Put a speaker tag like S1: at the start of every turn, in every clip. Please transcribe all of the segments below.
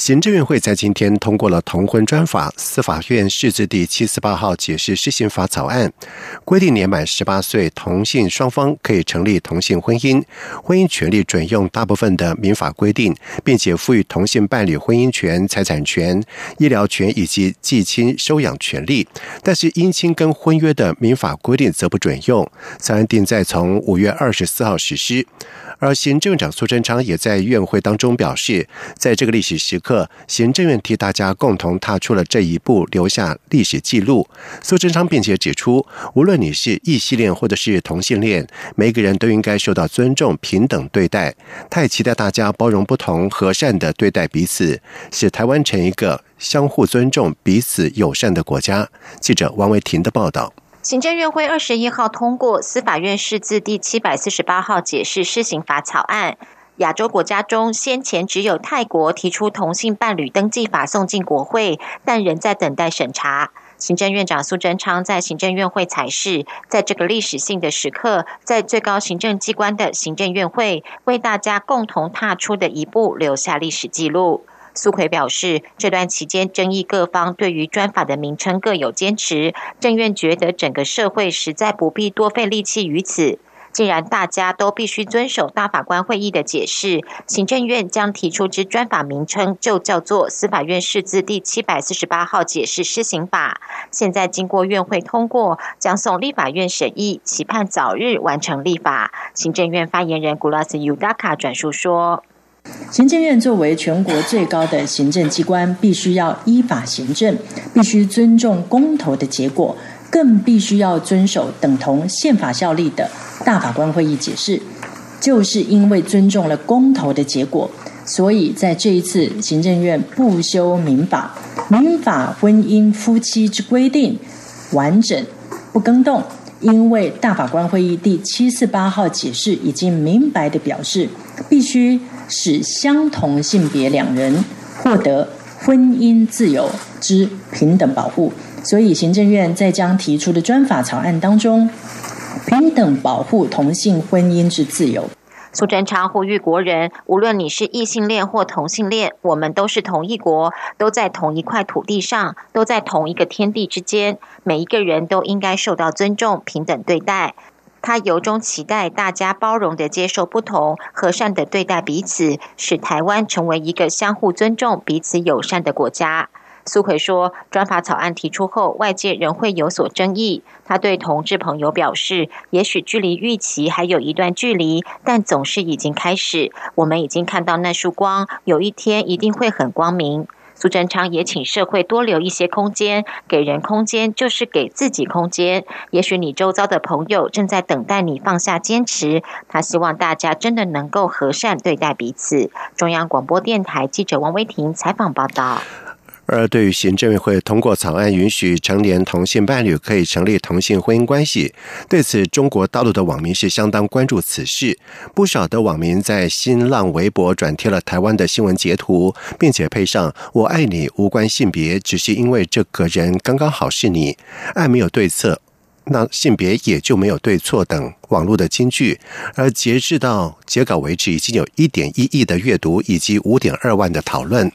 S1: 行政院会在今天通过了同婚专法，司法院释字第七四八号解释施行法草案，规定年满十八岁同性双方可以成立同性婚姻，婚姻权利准用大部分的民法规定，并且赋予同性伴侣婚姻权、财产权、医疗权以及继亲收养权利。但是姻亲跟婚约的民法规定则不准用。草案定在从五月二十四号实施。而行政长苏贞昌也在院会当中表示，在这个历史时刻，行政院替大家共同踏出了这一步，留下历史记录。苏贞昌并且指出，无论你是异性恋或者是同性恋，每个人都应该受到尊重、平等对待。他也期待大家包容不同、和善的对待彼此，使台湾成一个相互尊重、彼此友善的国家。记者王维婷的报道。
S2: 行政院会二十一号通过司法院释字第七百四十八号解释施行法草案。亚洲国家中，先前只有泰国提出同性伴侣登记法送进国会，但仍在等待审查。行政院长苏贞昌在行政院会裁示，在这个历史性的时刻，在最高行政机关的行政院会，为大家共同踏出的一步，留下历史记录。苏奎表示，这段期间争议各方对于专法的名称各有坚持，政院觉得整个社会实在不必多费力气于此。既然大家都必须遵守大法官会议的解释，行政院将提出之专法名称就叫做司法院释字第七百四十八号解释施行法。现在经过院会通过，将送立法院审议，期盼早日完成立法。行政院发言人古拉斯尤达卡转述说。
S3: 行政院作为全国最高的行政机关，必须要依法行政，必须尊重公投的结果，更必须要遵守等同宪法效力的大法官会议解释。就是因为尊重了公投的结果，所以在这一次行政院不修民法，民法婚姻夫妻之规定完整不更动。因为大法官会议第七四八号解释已经明白的表示，必须使相同性别两人获得婚姻自由之平等保护，所以行政院在将提出的专法草案当中，平等保护同性婚姻之自由。
S2: 苏贞昌呼吁国人，无论你是异性恋或同性恋，我们都是同一国，都在同一块土地上，都在同一个天地之间。每一个人都应该受到尊重、平等对待。他由衷期待大家包容的接受不同，和善的对待彼此，使台湾成为一个相互尊重、彼此友善的国家。苏奎说，专法草案提出后，外界仍会有所争议。他对同志朋友表示，也许距离预期还有一段距离，但总是已经开始。我们已经看到那束光，有一天一定会很光明。苏贞昌也请社会多留一些空间，给人空间就是给自己空间。也许你周遭的朋友正在等待你放下坚持。他希望大家真的能够和善对待彼此。中央广播电台记者王威婷采访报道。
S1: 而对于行政院会通过草案，允许成年同性伴侣可以成立同性婚姻关系，对此中国大陆的网民是相当关注此事。不少的网民在新浪微博转贴了台湾的新闻截图，并且配上“我爱你，无关性别，只是因为这个人刚刚好是你，爱没有对策，那性别也就没有对错”等网络的金句。而截至到截稿为止，已经有一点一亿的阅读以及五点二万的讨论。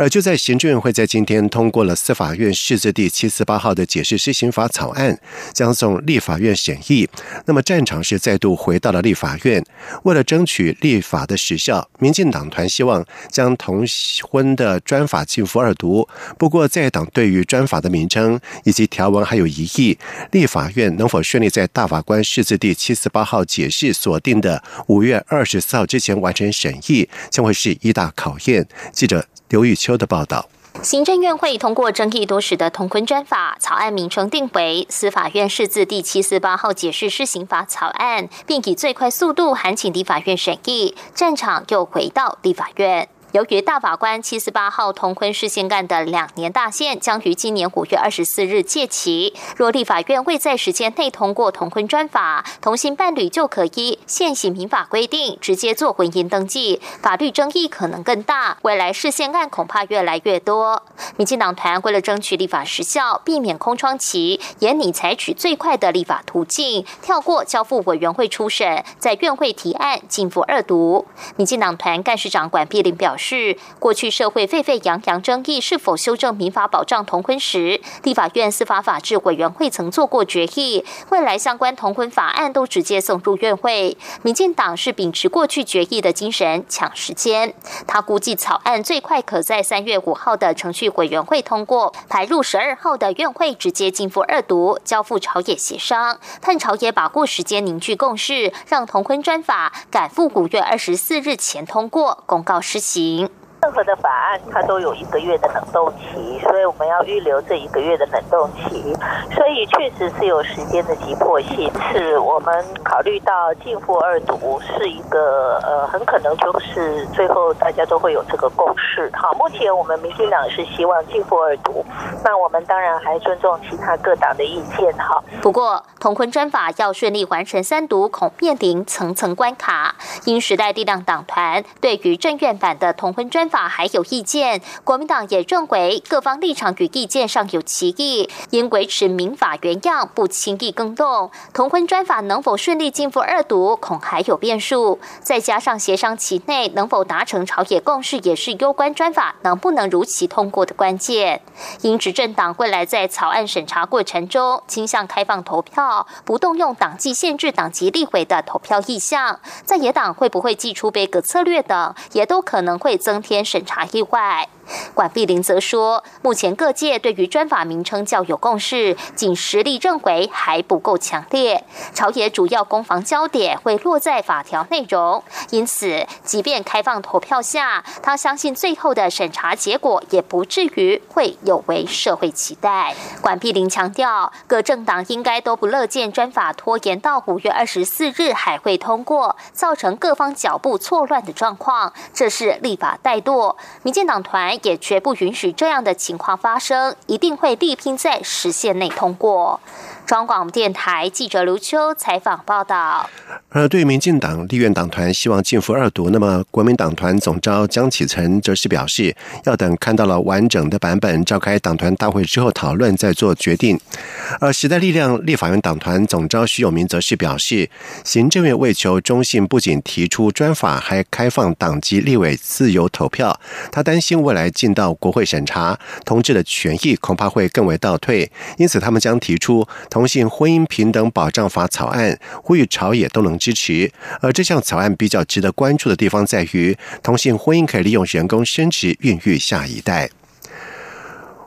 S1: 而就在行政院会在今天通过了司法院释字第七四八号的解释施行法草案，将送立法院审议。那么战场是再度回到了立法院。为了争取立法的时效，民进党团希望将同婚的专法进赴二读。不过在党对于专法的名称以及条文还有疑义，立法院能否顺利在大法官释字第七四八号解释锁定的五月二十四号之前完成审议，将会是一大考验。记者。刘玉秋的报道：
S2: 行政院会通过争议多时的同婚专法草案，名称定为《司法院释字第七四八号解释施行法》草案，并以最快速度函请立法院审议，战场又回到立法院。
S4: 由于大法官七四八号同婚事件案的两年大限将于今年五月二十四日届期，若立法院未在时间内通过同婚专法，同性伴侣就可依现行民法规定直接做婚姻登记，法律争议可能更大，未来事件案恐怕越来越多。民进党团为了争取立法时效，避免空窗期，也拟采取最快的立法途径，跳过交付委员会初审，在院会提案进赴二读。民进党团干事长管碧玲表示。是过去社会沸沸扬扬争议是否修正民法保障同婚时，立法院司法法制委员会曾做过决议，未来相关同婚法案都直接送入院会。民进党是秉持过去决议的精神抢时间，他估计草案最快可在三月五号的程序委员会通过，排入十二号的院会直接进赴二读，交付朝野协商，盼朝野把握时间凝聚共识，让同婚专法赶赴五月二十四日前通过公告施行。行。
S5: 任何的法案，它都有一个月的冷冻期，所以我们要预留这一个月的冷冻期。所以确实是有时间的急迫性，是我们考虑到进赴二读是一个呃，很可能就是最后大家都会有这个共识。好，目前我们民进党是希望进赴二读，那我们当然还尊重其他各党的意见。哈，
S4: 不过同婚专法要顺利完成三读，恐面临层层关卡。因时代力量党团对于政院版的同婚专法还有意见，国民党也认为各方立场与意见上有歧义，应维持民法原样，不轻易更动。同婚专法能否顺利进赴二读，恐还有变数。再加上协商期内能否达成朝野共识，也是攸关专法能不能如期通过的关键。因执政党未来在草案审查过程中倾向开放投票，不动用党纪限制党籍立委的投票意向，在野党会不会祭出杯葛策略等，也都可能会增添。审查意外。管碧玲则说，目前各界对于专法名称较有共识，仅实力认为还不够强烈。朝野主要攻防焦点会落在法条内容，因此，即便开放投票下，他相信最后的审查结果也不至于会有违社会期待。管碧玲强调，各政党应该都不乐见专法拖延到五月二十四日还会通过，造成各方脚步错乱的状况，这是立法怠惰。民进党团。也绝不允许这样的情况发生，一定会力拼在时限内通过。中广电台记者刘秋采访报道。
S1: 而对民进党立院党团希望进赴二读，那么国民党团总召江启臣则是表示，要等看到了完整的版本，召开党团大会之后讨论再做决定。而时代力量立法院党团总召徐永明则是表示，行政院为求中信，不仅提出专法，还开放党籍立委自由投票。他担心未来进到国会审查，同志的权益恐怕会更为倒退，因此他们将提出。同同性婚姻平等保障法草案，呼吁朝野都能支持。而这项草案比较值得关注的地方在于，同性婚姻可以利用人工生殖孕育下一代。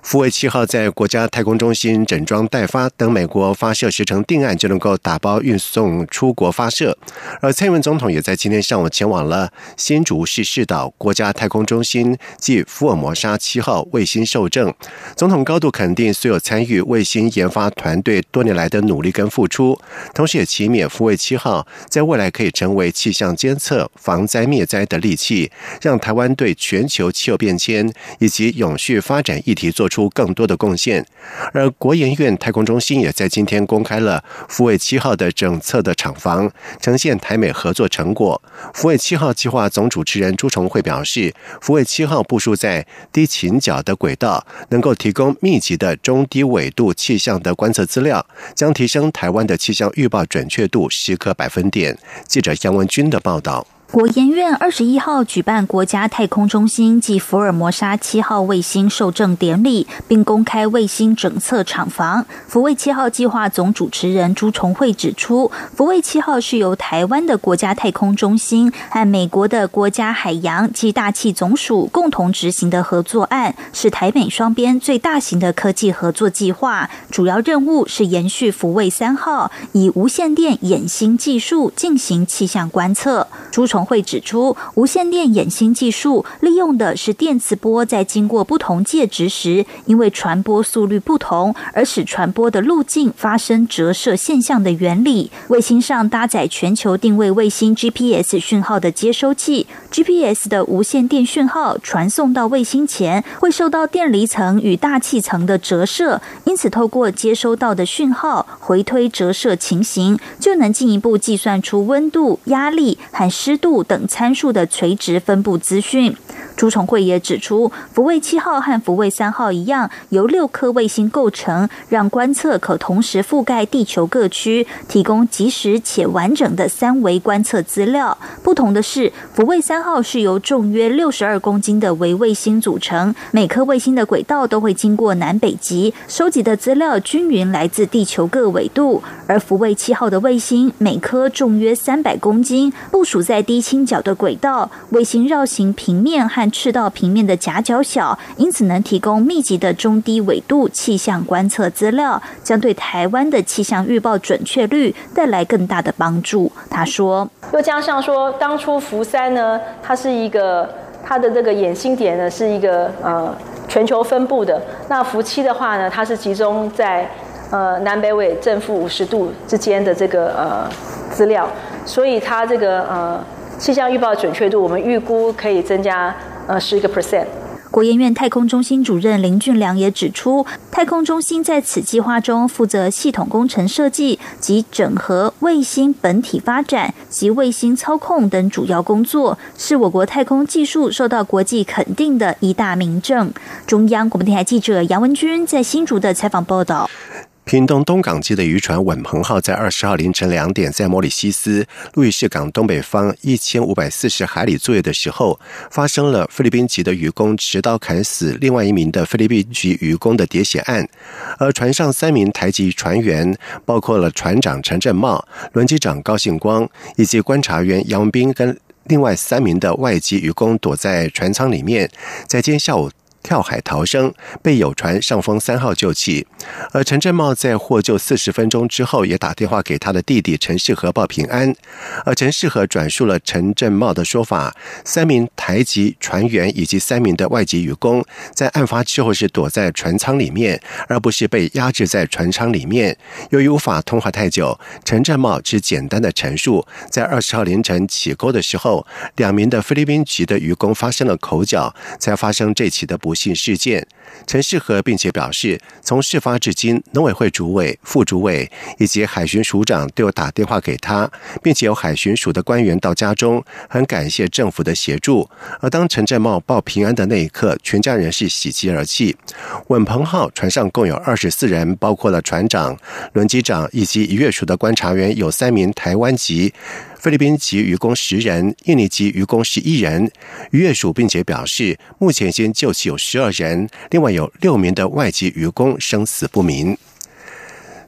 S1: 福卫七号在国家太空中心整装待发，等美国发射时程定案，就能够打包运送出国发射。而蔡英文总统也在今天上午前往了新竹市市岛国家太空中心暨福尔摩沙七号卫星受证。总统高度肯定所有参与卫星研发团队多年来的努力跟付出，同时也祈勉福卫七号在未来可以成为气象监测、防灾灭灾的利器，让台湾对全球气候变迁以及永续发展议题做。出更多的贡献，而国研院太空中心也在今天公开了福卫七号的整测的厂房，呈现台美合作成果。福卫七号计划总主持人朱崇慧表示，福卫七号部署在低倾角的轨道，能够提供密集的中低纬度气象的观测资料，将提升台湾的气象预报准确度十个百分点。记者杨文军的报道。
S6: 国研院二十一号举办国家太空中心暨福尔摩沙七号卫星受证典礼，并公开卫星整测厂房。福卫七号计划总主持人朱重慧指出，福卫七号是由台湾的国家太空中心和美国的国家海洋及大气总署共同执行的合作案，是台美双边最大型的科技合作计划。主要任务是延续福卫三号，以无线电衍星技术进行气象观测。朱重会指出，无线电衍新技术利用的是电磁波在经过不同介质时，因为传播速率不同而使传播的路径发生折射现象的原理。卫星上搭载全球定位卫星 GPS 讯号的接收器，GPS 的无线电讯号传送到卫星前会受到电离层与大气层的折射，因此透过接收到的讯号回推折射情形，就能进一步计算出温度、压力和湿度等参数的垂直分布资讯。朱崇慧也指出，福卫七号和福卫三号一样，由六颗卫星构成，让观测可同时覆盖地球各区，提供及时且完整的三维观测资料。不同的是，福卫三号是由重约六十二公斤的微卫星组成，每颗卫星的轨道都会经过南北极，收集的资料均匀来自地球各纬度。而福卫七号的卫星每颗重约三百公斤，部署在地低倾角的轨道，卫星绕行平面和赤道平面的夹角小，因此能提供密集的中低纬度气象观测资料，将对台湾的气象预报准确率带来更大的帮助。他说：“
S7: 又加上说，当初福三呢，它是一个它的这个眼心点呢是一个呃全球分布的，那福七的话呢，它是集中在呃南北纬正负五十度之间的这个呃资料，所以它这个呃气象预报准确度，我们预估可以增加。”呃，十一个 percent。
S6: 国研院太空中心主任林俊良也指出，太空中心在此计划中负责系统工程设计及整合卫星本体发展及卫星操控等主要工作，是我国太空技术受到国际肯定的一大明证。中央广播电台记者杨文君在新竹的采访报道。
S1: 屏东东港籍的渔船“稳鹏号”在二十号凌晨两点，在莫里西斯路易士港东北方一千五百四十海里作业的时候，发生了菲律宾籍的渔工持刀砍死另外一名的菲律宾籍渔工的喋血案。而船上三名台籍船员，包括了船长陈振茂、轮机长高信光以及观察员杨文斌，跟另外三名的外籍渔工躲在船舱里面，在今天下午。跳海逃生，被有船上风三号救起。而陈振茂在获救四十分钟之后，也打电话给他的弟弟陈世和报平安。而陈世和转述了陈振茂的说法：三名台籍船员以及三名的外籍渔工，在案发之后是躲在船舱里面，而不是被压制在船舱里面。由于无法通话太久，陈振茂只简单的陈述：在二十号凌晨起钩的时候，两名的菲律宾籍的渔工发生了口角，才发生这起的不。性事件，陈世和并且表示，从事发至今，农委会主委、副主委以及海巡署长都有打电话给他，并且有海巡署的官员到家中，很感谢政府的协助。而当陈振茂报平安的那一刻，全家人是喜极而泣。稳鹏号船上共有二十四人，包括了船长、轮机长以及渔业署的观察员，有三名台湾籍。菲律宾籍渔工十人，印尼籍渔工十一人。渔业署并且表示，目前先救起有十二人，另外有六名的外籍渔工生死不明。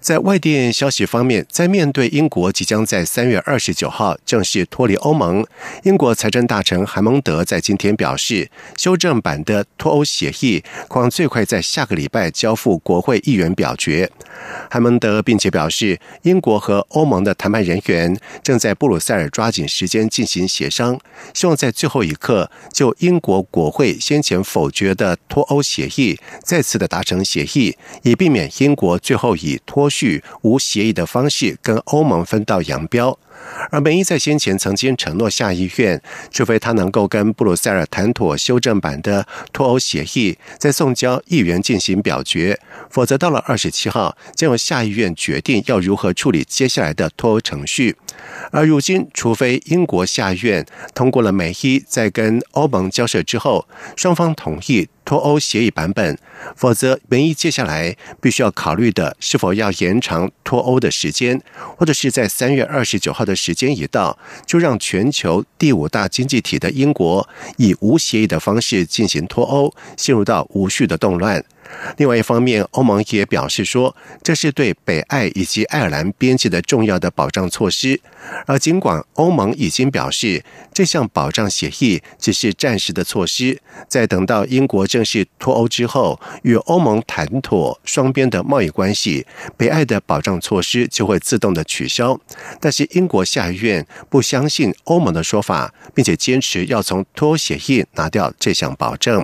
S1: 在外电消息方面，在面对英国即将在三月二十九号正式脱离欧盟，英国财政大臣韩蒙德在今天表示，修正版的脱欧协议将最快在下个礼拜交付国会议员表决。韩蒙德并且表示，英国和欧盟的谈判人员正在布鲁塞尔抓紧时间进行协商，希望在最后一刻就英国国会先前否决的脱欧协议再次的达成协议，以避免英国最后以脱。无协议的方式跟欧盟分道扬镳，而梅伊在先前曾经承诺下议院，除非他能够跟布鲁塞尔谈妥修正版的脱欧协议，再送交议员进行表决，否则到了二十七号将由下议院决定要如何处理接下来的脱欧程序。而如今，除非英国下议院通过了梅伊在跟欧盟交涉之后，双方同意。脱欧协议版本，否则梅伊接下来必须要考虑的是否要延长脱欧的时间，或者是在三月二十九号的时间一到，就让全球第五大经济体的英国以无协议的方式进行脱欧，陷入到无序的动乱。另外一方面，欧盟也表示说，这是对北爱以及爱尔兰边界的重要的保障措施。而尽管欧盟已经表示这项保障协议只是暂时的措施，在等到英国正式脱欧之后，与欧盟谈妥双边的贸易关系，北爱的保障措施就会自动的取消。但是英国下议院不相信欧盟的说法，并且坚持要从脱欧协议拿掉这项保证。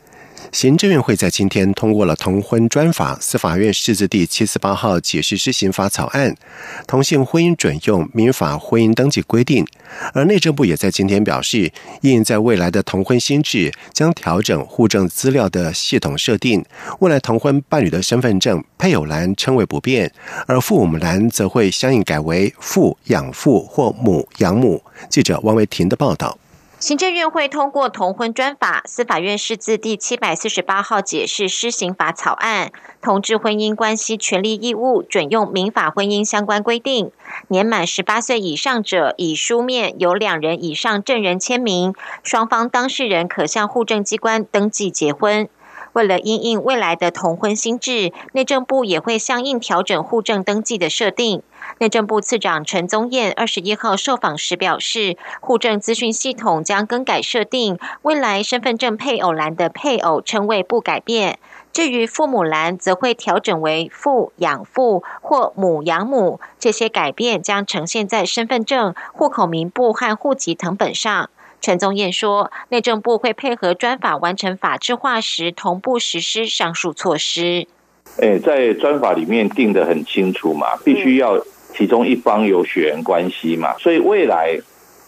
S1: 行政院会在今天通过了同婚专法，司法院释字第七四八号解释施行法草案，同性婚姻准用民法婚姻登记规定。而内政部也在今天表示，应在未来的同婚新制将调整户政资料的系统设定，未来同婚伴侣的身份证配偶栏称为不变，而父母栏则会相应改为父养父或母养母。记者王维婷的报道。
S2: 行政院会通过同婚专法，司法院释字第七百四十八号解释施行法草案，同志婚姻关系权利义务准用民法婚姻相关规定。年满十八岁以上者，以书面有两人以上证人签名，双方当事人可向户政机关登记结婚。为了因应未来的同婚新制，内政部也会相应调整户政登记的设定。内政部次长陈宗彦二十一号受访时表示，户政资讯系统将更改设定，未来身份证配偶栏的配偶称谓不改变，至于父母栏则会调整为父养父或母养母，这些改变将呈现在身份证、户口名簿和户籍誊本上。陈宗彦说，内政部会配合专法完成法制化时，同步实施上述措施。
S8: 诶，在专法里面定的很清楚嘛，必须要其中一方有血缘关系嘛，所以未来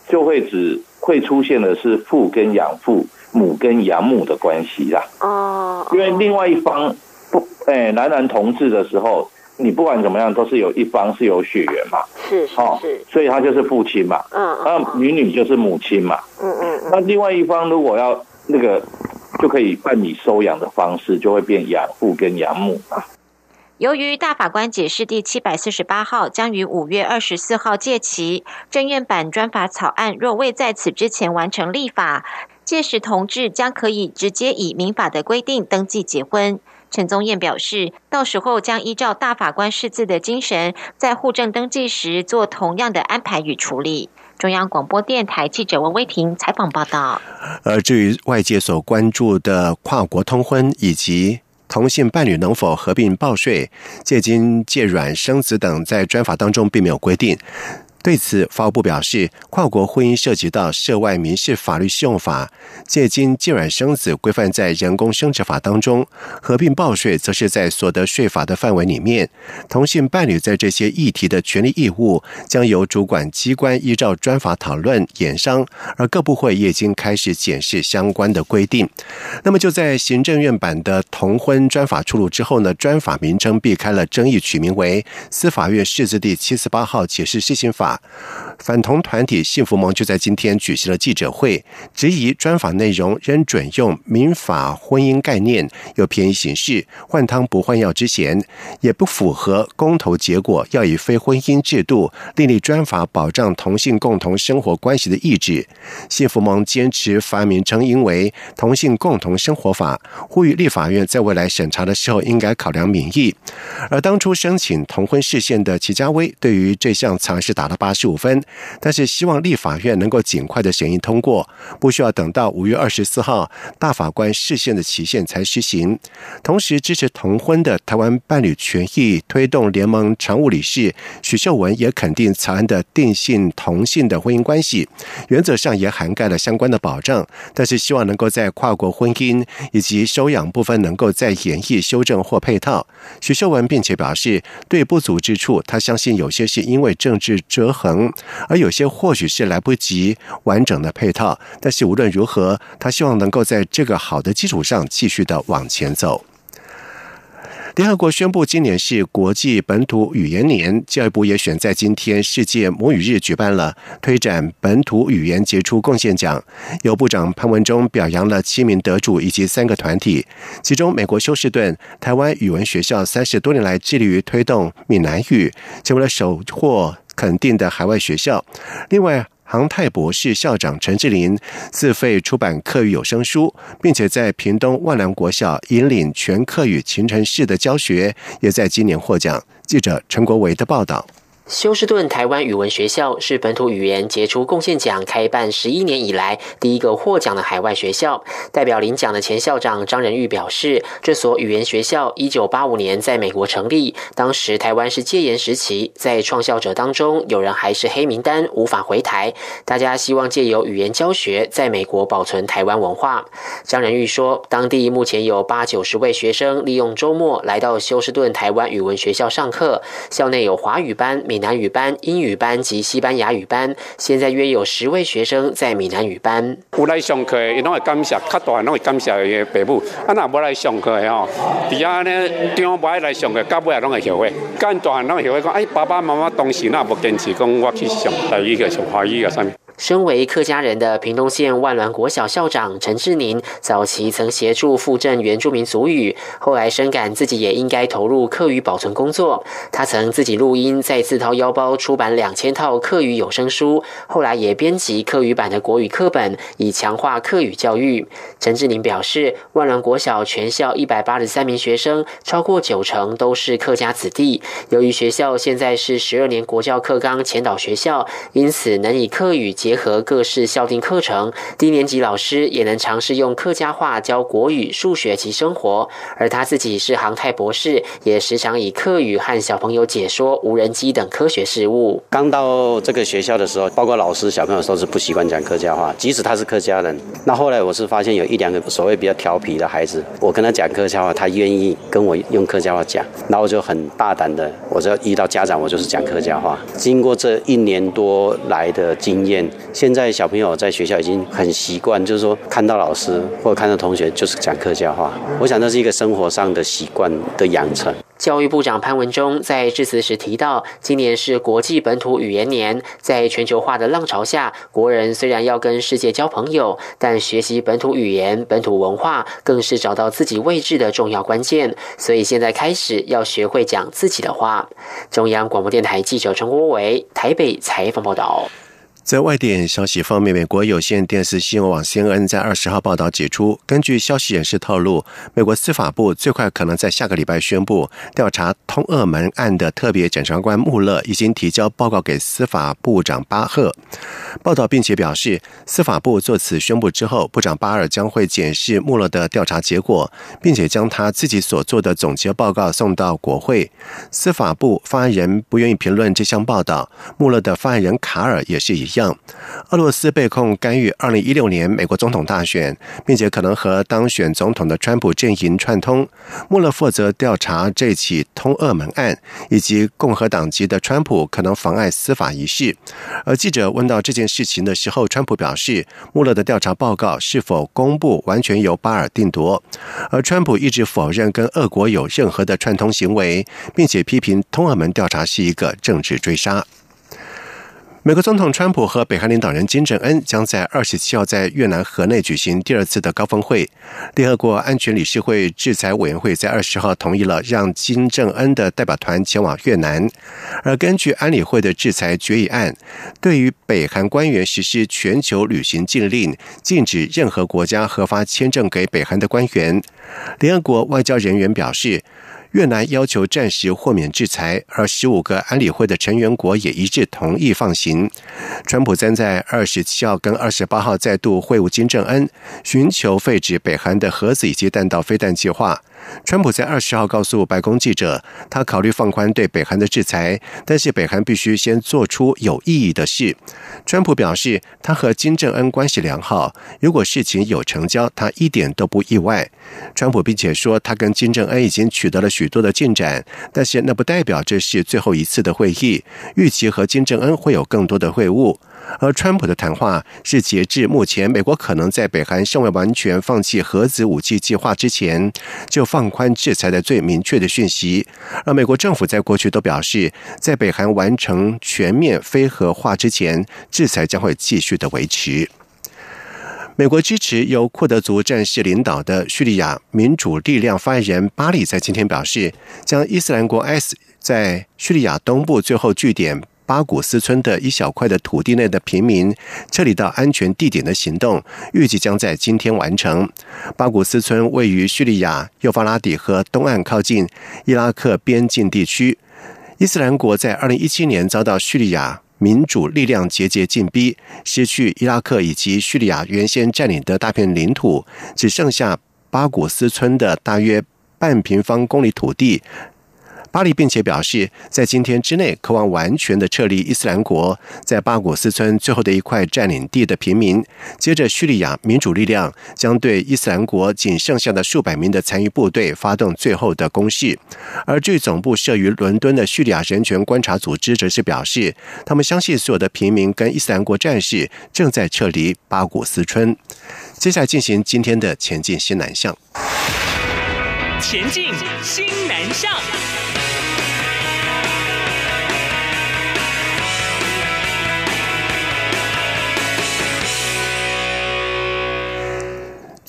S8: 就会只会出现的是父跟养父、母跟养母的关系啦。哦，因为另外一方不，诶，男男同志的时候。你不管怎么样，都是有一方是有血缘嘛，
S2: 是是是，
S8: 所以他就是父亲嘛，嗯，那女女就是母亲嘛，嗯嗯，那另外一方如果要那个，就可以办理收养的方式，就会变养父跟养母嘛。
S2: 由于大法官解释第七百四十八号将于五月二十四号届期，正院版专法草案若未在此之前完成立法，届时同志将可以直接以民法的规定登记结婚。陈宗彦表示，到时候将依照大法官释字的精神，在户政登记时做同样的安排与处理。中央广播电台记者王威婷采访报道。
S1: 而至于外界所关注的跨国通婚以及同性伴侣能否合并报税、借精借卵生子等，在专法当中并没有规定。对此，法务部表示，跨国婚姻涉及到涉外民事法律适用法，借精借卵生子规范在人工生殖法当中，合并报税则是在所得税法的范围里面。同性伴侣在这些议题的权利义务，将由主管机关依照专法讨论研商，而各部会也已经开始检视相关的规定。那么就在行政院版的同婚专法出炉之后呢，专法名称避开了争议，取名为司法院释字第七四八号解释施行法。not 反同团体幸福盟就在今天举行了记者会，质疑专法内容仍准用民法婚姻概念，有便宜形式、换汤不换药之嫌，也不符合公投结果要以非婚姻制度另立专法保障同性共同生活关系的意志。幸福盟坚持发明称因为同性共同生活法，呼吁立法院在未来审查的时候应该考量民意。而当初申请同婚视线的齐家威，对于这项尝试打了。八十五分，但是希望立法院能够尽快的审议通过，不需要等到五月二十四号大法官视线的期限才实行。同时，支持同婚的台湾伴侣权益推动联盟常务理事许秀文也肯定草案的定性同性的婚姻关系，原则上也涵盖了相关的保障，但是希望能够在跨国婚姻以及收养部分能够再演绎修正或配套。许秀文并且表示，对不足之处，他相信有些是因为政治折痕，而有些或许是来不及完整的配套。但是无论如何，他希望能够在这个好的基础上继续的往前走。联合国宣布，今年是国际本土语言年。教育部也选在今天世界母语日举办了推展本土语言杰出贡献奖。由部长潘文忠表扬了七名得主以及三个团体，其中美国休斯顿台湾语文学校三十多年来致力于推动闽南语，成为了首获肯定的海外学校。另外，航太博士校长陈志林自费出版课语有声书，并且在屏东万良国校引领全课语秦城市的教学，也在今年获奖。记者陈国维的报道。
S9: 休斯顿台湾语文学校是本土语言杰出贡献奖开办十一年以来第一个获奖的海外学校。代表领奖的前校长张仁玉表示，这所语言学校一九八五年在美国成立，当时台湾是戒严时期，在创校者当中有人还是黑名单，无法回台。大家希望借由语言教学，在美国保存台湾文化。张仁玉说，当地目前有八九十位学生利用周末来到休斯顿台湾语文学校上课，校内有华语班。闽南语班、英语班及西班牙语班，现在约有十位学生在闽南语班。
S10: 有来上课的，伊拢会感谢，较大拢会感谢伊爸母。啊，那无来上课的吼，底下呢，中无爱来上课，到尾也拢会后悔。干大汉拢会后悔讲，哎，爸爸妈妈当时那无坚持，讲我去上第一个上华语啊，上面。
S9: 身为客家人的屏东县万峦国小校长陈志宁，早期曾协助复振原住民族语，后来深感自己也应该投入课语保存工作。他曾自己录音，再自掏腰包出版两千套课语有声书，后来也编辑课语版的国语课本，以强化课语教育。陈志宁表示，万峦国小全校一百八十三名学生，超过九成都是客家子弟。由于学校现在是十二年国教课纲前导学校，因此能以课语。结合各式校定课程，低年级老师也能尝试用客家话教国语、数学及生活。而他自己是航太博士，也时常以客语和小朋友解说无人机等科学事物。
S11: 刚到这个学校的时候，包括老师、小朋友都是不习惯讲客家话，即使他是客家人。那后来我是发现有一两个所谓比较调皮的孩子，我跟他讲客家话，他愿意跟我用客家话讲，然后我就很大胆的，我只要遇到家长，我就是讲客家话。经过这一年多来的经验。现在小朋友在学校已经很习惯，就是说看到老师或者看到同学就是讲客家话。我想那是一个生活上的习惯的养成。
S9: 教育部长潘文忠在致辞时提到，今年是国际本土语言年，在全球化的浪潮下，国人虽然要跟世界交朋友，但学习本土语言、本土文化更是找到自己位置的重要关键。所以现在开始要学会讲自己的话。中央广播电台记者陈国伟台北采访报道。
S1: 在外电消息方面，美国有线电视新闻网 CNN 在二十号报道指出，根据消息人士透露，美国司法部最快可能在下个礼拜宣布调查通俄门案的特别检察官穆勒已经提交报告给司法部长巴赫。报道并且表示，司法部作此宣布之后，部长巴尔将会检视穆勒的调查结果，并且将他自己所做的总结报告送到国会。司法部发言人不愿意评论这项报道。穆勒的发言人卡尔也是一。样，俄罗斯被控干预二零一六年美国总统大选，并且可能和当选总统的川普阵营串通。穆勒负责调查这起通俄门案，以及共和党籍的川普可能妨碍司法一事。而记者问到这件事情的时候，川普表示，穆勒的调查报告是否公布，完全由巴尔定夺。而川普一直否认跟俄国有任何的串通行为，并且批评通俄门调查是一个政治追杀。美国总统川普和北韩领导人金正恩将在二十七号在越南河内举行第二次的高峰会。联合国安全理事会制裁委员会在二十号同意了让金正恩的代表团前往越南。而根据安理会的制裁决议案，对于北韩官员实施全球旅行禁令，禁止任何国家核发签证给北韩的官员。联合国外交人员表示。越南要求暂时豁免制裁，而十五个安理会的成员国也一致同意放行。川普将在二十七号跟二十八号再度会晤金正恩，寻求废止北韩的核子以及弹道飞弹计划。川普在二十号告诉白宫记者，他考虑放宽对北韩的制裁，但是北韩必须先做出有意义的事。川普表示，他和金正恩关系良好，如果事情有成交，他一点都不意外。川普并且说，他跟金正恩已经取得了许多的进展，但是那不代表这是最后一次的会议，预期和金正恩会有更多的会晤。而川普的谈话是截至目前，美国可能在北韩尚未完全放弃核子武器计划之前，就放宽制裁的最明确的讯息。而美国政府在过去都表示，在北韩完成全面非核化之前，制裁将会继续的维持。美国支持由库德族战士领导的叙利亚民主力量发言人巴里在今天表示，将伊斯兰国 S 在叙利亚东部最后据点。巴古斯村的一小块的土地内的平民撤离到安全地点的行动，预计将在今天完成。巴古斯村位于叙利亚幼发拉底河东岸，靠近伊拉克边境地区。伊斯兰国在二零一七年遭到叙利亚民主力量节节进逼，失去伊拉克以及叙利亚原先占领的大片领土，只剩下巴古斯村的大约半平方公里土地。巴黎并且表示，在今天之内渴望完全的撤离伊斯兰国在巴古斯村最后的一块占领地的平民。接着，叙利亚民主力量将对伊斯兰国仅剩下的数百名的残余部队发动最后的攻势。而据总部设于伦敦的叙利亚人权观察组织则是表示，他们相信所有的平民跟伊斯兰国战士正在撤离巴古斯村。接下来进行今天的前进新南向。前进新南向。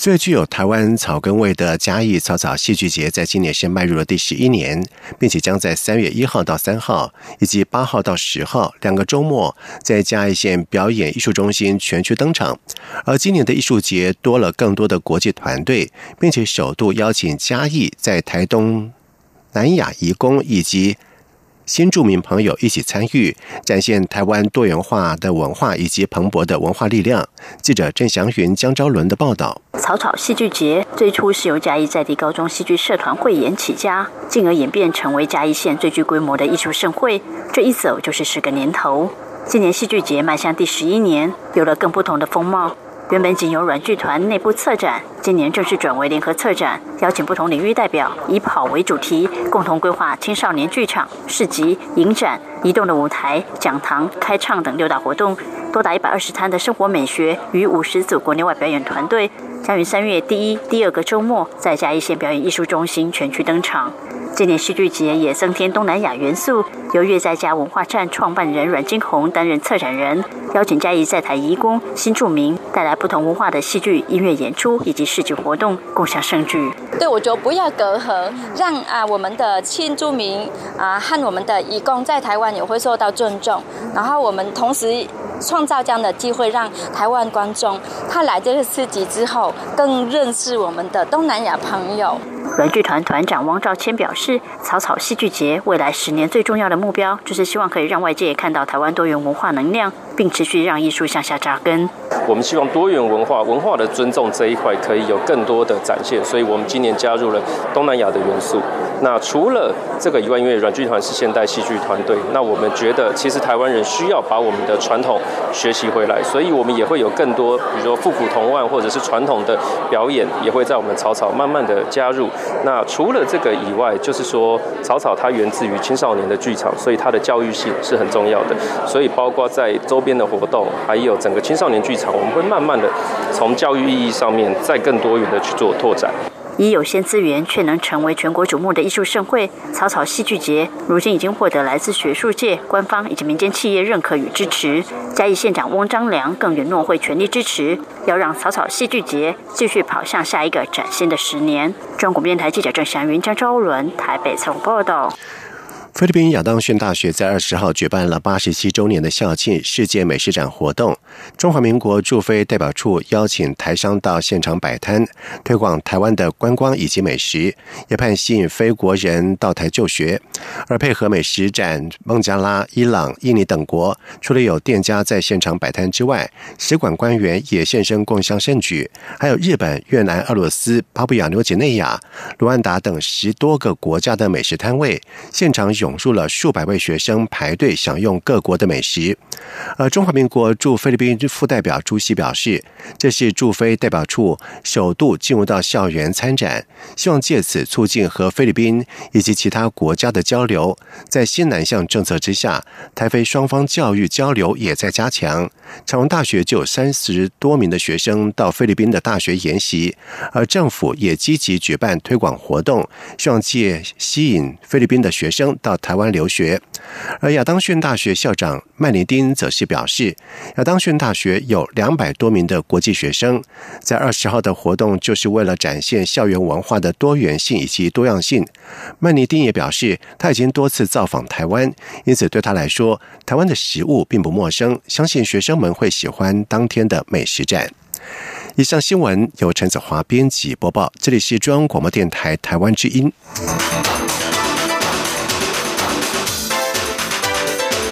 S1: 最具有台湾草根味的嘉义草草戏剧节，在今年是迈入了第十一年，并且将在三月一号到三号，以及八号到十号两个周末，在嘉义县表演艺术中心全区登场。而今年的艺术节多了更多的国际团队，并且首度邀请嘉义在台东南亚移工以及。新住民朋友一起参与，展现台湾多元化的文化以及蓬勃的文化力量。记者郑祥云、江昭伦的报道。
S12: 草草戏剧节最初是由嘉义在地高中戏剧社团汇演起家，进而演变成为嘉义县最具规模的艺术盛会。这一走就是十个年头。今年戏剧节迈向第十一年，有了更不同的风貌。原本仅由软剧团内部策展，今年正式转为联合策展，邀请不同领域代表，以跑为主题，共同规划青少年剧场、市集、影展、移动的舞台、讲堂、开唱等六大活动，多达一百二十摊的生活美学与五十组国内外表演团队，将于三月第一、第二个周末在嘉义县表演艺术中心全区登场。今年戏剧节也增添东南亚元素，由粤在家文化站创办人阮金红担任策展人，邀请嘉义在台移工、新住民带来不同文化的戏剧、音乐演出以及视觉活动，共享盛举。
S13: 对，我觉得不要隔阂，让啊我们的新住民啊和我们的移工在台湾也会受到尊重，然后我们同时创造这样的机会，让台湾观众他来这个市集之后，更认识我们的东南亚朋友。
S12: 软剧团团长汪兆谦表示：“草草戏剧节未来十年最重要的目标，就是希望可以让外界看到台湾多元文化能量，并持续让艺术向下扎根。
S14: 我们希望多元文化、文化的尊重这一块可以有更多的展现，所以我们今年加入了东南亚的元素。那除了这个以外，因为软剧团是现代戏剧团队，那我们觉得其实台湾人需要把我们的传统学习回来，所以我们也会有更多，比如说复古童玩或者是传统的表演，也会在我们草草慢慢的加入。”那除了这个以外，就是说草草它源自于青少年的剧场，所以它的教育性是很重要的。所以包括在周边的活动，还有整个青少年剧场，我们会慢慢的从教育意义上面再更多元的去做拓展。
S12: 以有限资源却能成为全国瞩目的艺术盛会——草草戏剧节，如今已经获得来自学术界、官方以及民间企业认可与支持。嘉义县长翁章良更允诺会全力支持，要让草草戏剧节继续跑向下一个崭新的十年。中国电台记者郑祥云、张昭伦台北采访报道。
S1: 菲律宾亚当逊大学在二十号举办了八十七周年的校庆世界美食展活动。中华民国驻菲代表处邀请台商到现场摆摊，推广台湾的观光以及美食，也盼吸引非国人到台就学。而配合美食展，孟加拉、伊朗、印尼等国除了有店家在现场摆摊之外，使馆官员也现身共襄盛举。还有日本、越南、俄罗斯、巴布亚纽几内亚、卢安达等十多个国家的美食摊位，现场涌入了数百位学生排队享用各国的美食。而中华民国驻菲律宾副代表朱熹表示，这是驻菲代表处首度进入到校园参展，希望借此促进和菲律宾以及其他国家的交流。在新南向政策之下，台菲双方教育交流也在加强。长荣大学就有三十多名的学生到菲律宾的大学研习，而政府也积极举办推广活动，希望借吸引菲律宾的学生到台湾留学。而亚当逊大学校长麦尼丁则是表示，亚当逊大学有两百多名的国际学生，在二十号的活动就是为了展现校园文化的多元性以及多样性。麦尼丁也表示，他已经多次造访台湾，因此对他来说，台湾的食物并不陌生，相信学生们会喜欢当天的美食展。以上新闻由陈子华编辑播报，这里是中央广播电台台湾之音。